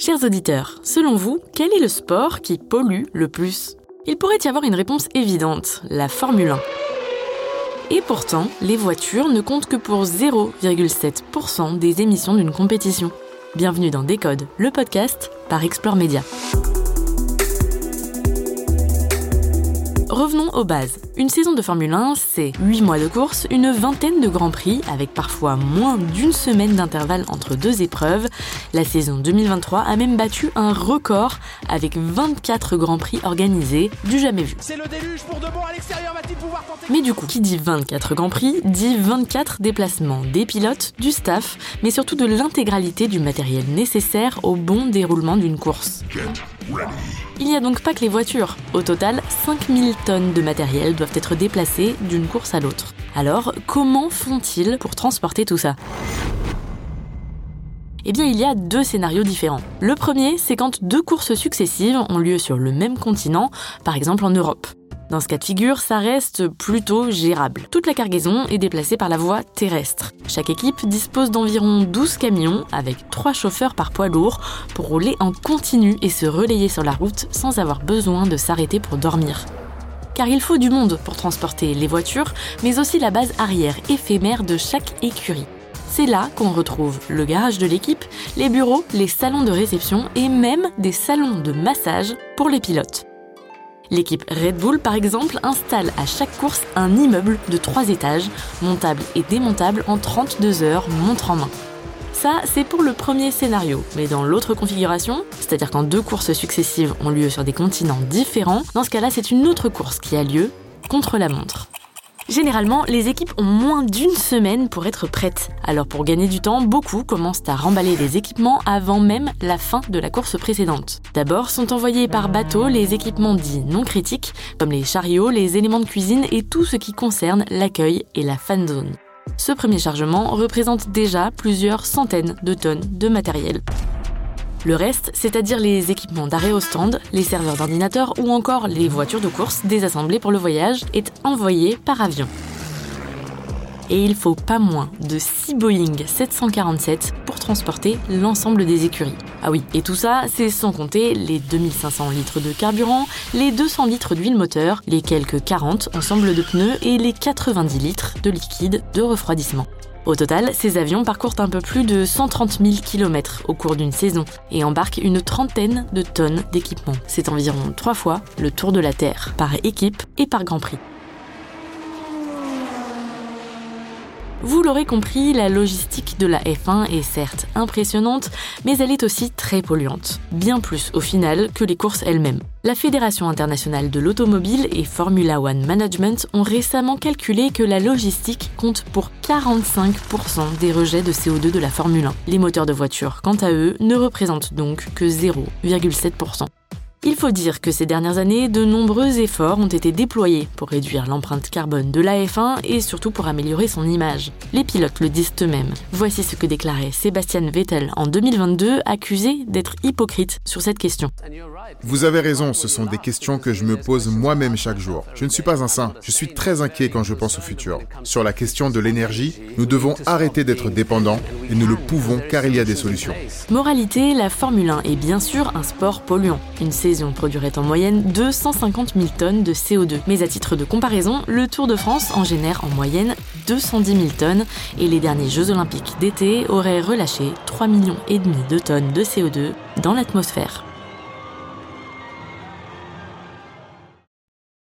Chers auditeurs, selon vous, quel est le sport qui pollue le plus? Il pourrait y avoir une réponse évidente, la Formule 1. Et pourtant, les voitures ne comptent que pour 0,7% des émissions d'une compétition. Bienvenue dans Décode, le podcast par Explore Media. Revenons aux bases. Une saison de Formule 1, c'est 8 mois de course, une vingtaine de grands prix, avec parfois moins d'une semaine d'intervalle entre deux épreuves. La saison 2023 a même battu un record avec 24 grands prix organisés, du jamais vu. C'est le déluge pour de bon à l'extérieur, va-t-il pouvoir tenter Mais du coup, qui dit 24 grands prix, dit 24 déplacements des pilotes, du staff, mais surtout de l'intégralité du matériel nécessaire au bon déroulement d'une course. Il n'y a donc pas que les voitures. Au total, 5000 tonnes de matériel doivent être déplacées d'une course à l'autre. Alors, comment font-ils pour transporter tout ça? Eh bien, il y a deux scénarios différents. Le premier, c'est quand deux courses successives ont lieu sur le même continent, par exemple en Europe. Dans ce cas de figure, ça reste plutôt gérable. Toute la cargaison est déplacée par la voie terrestre. Chaque équipe dispose d'environ 12 camions avec 3 chauffeurs par poids lourd pour rouler en continu et se relayer sur la route sans avoir besoin de s'arrêter pour dormir. Car il faut du monde pour transporter les voitures, mais aussi la base arrière éphémère de chaque écurie. C'est là qu'on retrouve le garage de l'équipe, les bureaux, les salons de réception et même des salons de massage pour les pilotes. L'équipe Red Bull, par exemple, installe à chaque course un immeuble de 3 étages, montable et démontable en 32 heures, montre en main. Ça, c'est pour le premier scénario. Mais dans l'autre configuration, c'est-à-dire quand deux courses successives ont lieu sur des continents différents, dans ce cas-là, c'est une autre course qui a lieu contre la montre. Généralement, les équipes ont moins d'une semaine pour être prêtes. Alors pour gagner du temps, beaucoup commencent à remballer les équipements avant même la fin de la course précédente. D'abord sont envoyés par bateau les équipements dits non critiques, comme les chariots, les éléments de cuisine et tout ce qui concerne l'accueil et la fan zone. Ce premier chargement représente déjà plusieurs centaines de tonnes de matériel. Le reste, c'est-à-dire les équipements d'arrêt au stand, les serveurs d'ordinateur ou encore les voitures de course désassemblées pour le voyage, est envoyé par avion. Et il faut pas moins de 6 Boeing 747 pour transporter l'ensemble des écuries. Ah oui, et tout ça, c'est sans compter les 2500 litres de carburant, les 200 litres d'huile moteur, les quelques 40 ensembles de pneus et les 90 litres de liquide de refroidissement. Au total, ces avions parcourent un peu plus de 130 000 km au cours d'une saison et embarquent une trentaine de tonnes d'équipement. C'est environ trois fois le tour de la Terre, par équipe et par Grand Prix. Vous l'aurez compris, la logistique de la F1 est certes impressionnante, mais elle est aussi très polluante. Bien plus au final que les courses elles-mêmes. La Fédération internationale de l'automobile et Formula One Management ont récemment calculé que la logistique compte pour 45% des rejets de CO2 de la Formule 1. Les moteurs de voiture, quant à eux, ne représentent donc que 0,7%. Il faut dire que ces dernières années, de nombreux efforts ont été déployés pour réduire l'empreinte carbone de la F1 et surtout pour améliorer son image. Les pilotes le disent eux-mêmes. Voici ce que déclarait Sébastien Vettel en 2022, accusé d'être hypocrite sur cette question. Vous avez raison, ce sont des questions que je me pose moi-même chaque jour. Je ne suis pas un saint, je suis très inquiet quand je pense au futur. Sur la question de l'énergie, nous devons arrêter d'être dépendants et nous le pouvons car il y a des solutions. Moralité, la Formule 1 est bien sûr un sport polluant. Une saison produirait en moyenne 250 000 tonnes de CO2. Mais à titre de comparaison, le Tour de France en génère en moyenne 210 000 tonnes et les derniers Jeux olympiques d'été auraient relâché 3,5 millions et demi de tonnes de CO2 dans l'atmosphère.